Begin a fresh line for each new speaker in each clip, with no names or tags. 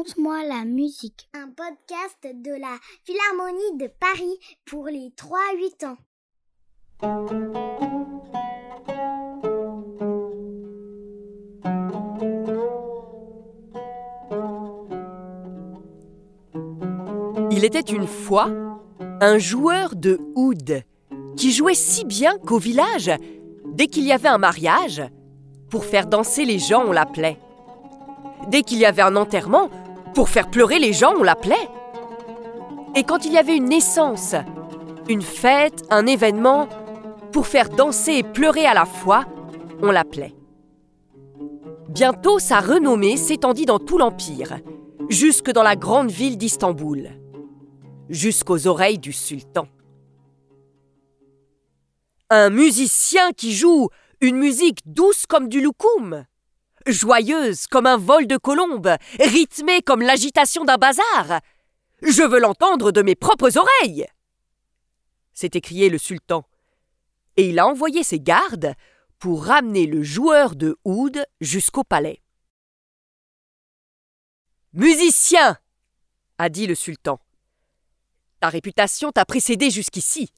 Raconte-moi la musique.
Un podcast de la Philharmonie de Paris pour les 3-8 ans.
Il était une fois un joueur de oud qui jouait si bien qu'au village, dès qu'il y avait un mariage, pour faire danser les gens, on l'appelait. Dès qu'il y avait un enterrement, pour faire pleurer les gens, on l'appelait. Et quand il y avait une naissance, une fête, un événement, pour faire danser et pleurer à la fois, on l'appelait. Bientôt, sa renommée s'étendit dans tout l'Empire, jusque dans la grande ville d'Istanbul, jusqu'aux oreilles du sultan. Un musicien qui joue une musique douce comme du loukoum, joyeuse comme un vol de colombe, rythmée comme l'agitation d'un bazar. Je veux l'entendre de mes propres oreilles. s'est écrié le sultan, et il a envoyé ses gardes pour ramener le joueur de oud jusqu'au palais. Musicien a dit le sultan. Ta réputation t'a précédé jusqu'ici.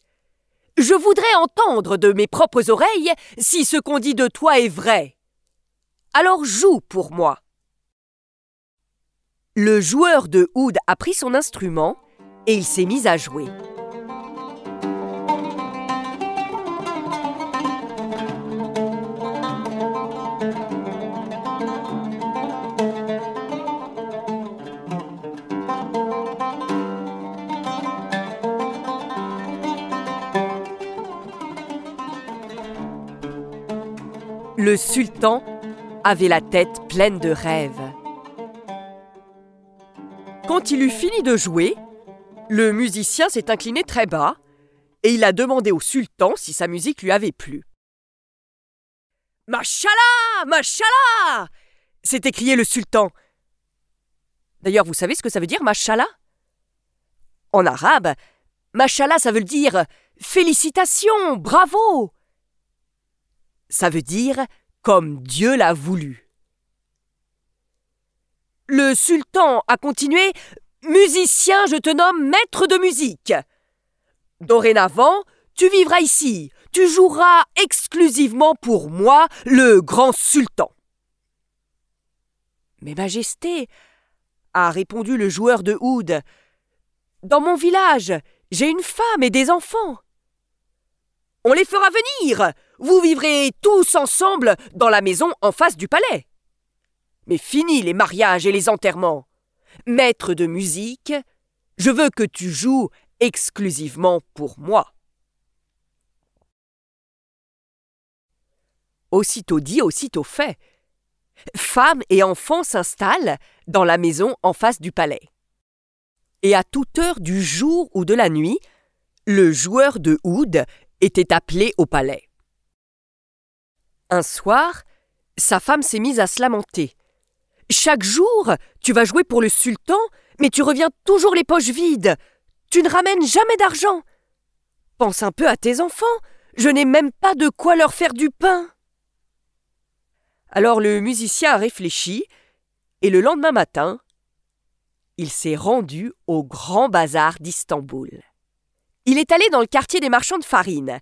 Je voudrais entendre de mes propres oreilles si ce qu'on dit de toi est vrai. Alors joue pour moi. Le joueur de oud a pris son instrument et il s'est mis à jouer. Le sultan avait la tête pleine de rêves. Quand il eut fini de jouer, le musicien s'est incliné très bas et il a demandé au sultan si sa musique lui avait plu. Machallah Machallah s'est écrié le sultan. D'ailleurs, vous savez ce que ça veut dire, Machallah En arabe, Machallah, ça veut dire Félicitations, bravo ça veut dire comme Dieu l'a voulu. Le sultan a continué Musicien, je te nomme maître de musique. Dorénavant, tu vivras ici, tu joueras exclusivement pour moi, le grand sultan. Mais Majesté, a répondu le joueur de oud, dans mon village, j'ai une femme et des enfants. On les fera venir. Vous vivrez tous ensemble dans la maison en face du palais. Mais fini les mariages et les enterrements. Maître de musique, je veux que tu joues exclusivement pour moi. Aussitôt dit, aussitôt fait. Femmes et enfants s'installent dans la maison en face du palais. Et à toute heure du jour ou de la nuit, le joueur de oud était appelé au palais. Un soir, sa femme s'est mise à se lamenter. Chaque jour, tu vas jouer pour le sultan, mais tu reviens toujours les poches vides. Tu ne ramènes jamais d'argent. Pense un peu à tes enfants. Je n'ai même pas de quoi leur faire du pain. Alors le musicien a réfléchi, et le lendemain matin, il s'est rendu au grand bazar d'Istanbul. Il est allé dans le quartier des marchands de farine.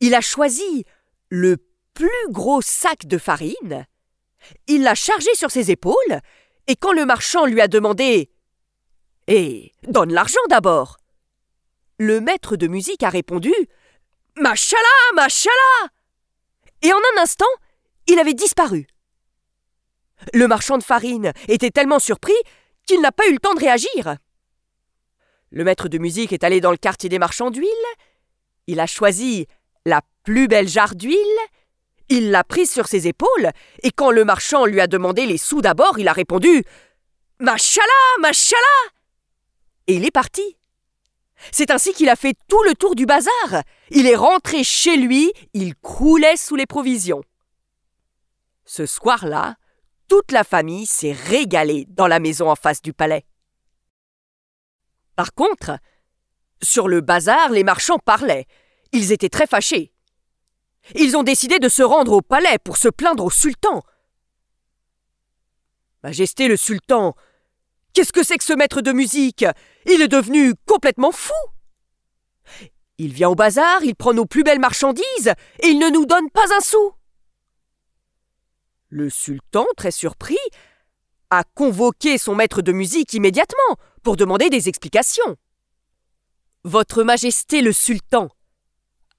Il a choisi le plus gros sac de farine. Il l'a chargé sur ses épaules, et quand le marchand lui a demandé Eh, donne l'argent d'abord Le maître de musique a répondu Machallah, machallah Et en un instant, il avait disparu. Le marchand de farine était tellement surpris qu'il n'a pas eu le temps de réagir. Le maître de musique est allé dans le quartier des marchands d'huile. Il a choisi la plus belle jarre d'huile. Il l'a prise sur ses épaules, et quand le marchand lui a demandé les sous d'abord, il a répondu Machallah, machallah Et il est parti. C'est ainsi qu'il a fait tout le tour du bazar. Il est rentré chez lui, il croulait sous les provisions. Ce soir-là, toute la famille s'est régalée dans la maison en face du palais. Par contre, sur le bazar, les marchands parlaient. Ils étaient très fâchés. Ils ont décidé de se rendre au palais pour se plaindre au sultan. Majesté le sultan, Qu'est-ce que c'est que ce maître de musique? Il est devenu complètement fou Il vient au bazar, il prend nos plus belles marchandises, et il ne nous donne pas un sou Le sultan, très surpris, a convoqué son maître de musique immédiatement pour demander des explications. Votre Majesté le Sultan,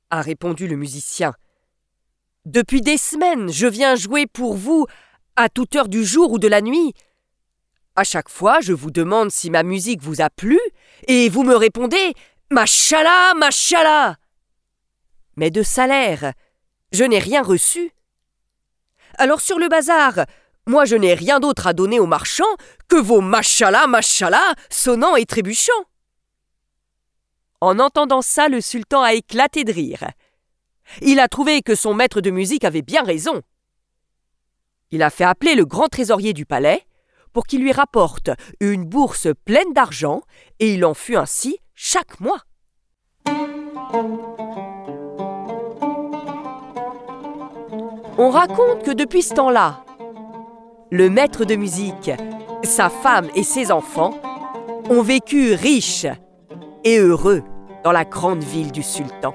a répondu le musicien, depuis des semaines je viens jouer pour vous à toute heure du jour ou de la nuit. À chaque fois je vous demande si ma musique vous a plu, et vous me répondez Machallah, machallah. Mais de salaire, je n'ai rien reçu. Alors sur le bazar, moi je n'ai rien d'autre à donner aux marchands que vos machallah, machallah sonnants et trébuchants. En entendant ça, le sultan a éclaté de rire. Il a trouvé que son maître de musique avait bien raison. Il a fait appeler le grand trésorier du palais pour qu'il lui rapporte une bourse pleine d'argent, et il en fut ainsi chaque mois. On raconte que depuis ce temps-là, le maître de musique, sa femme et ses enfants ont vécu riches et heureux dans la grande ville du sultan.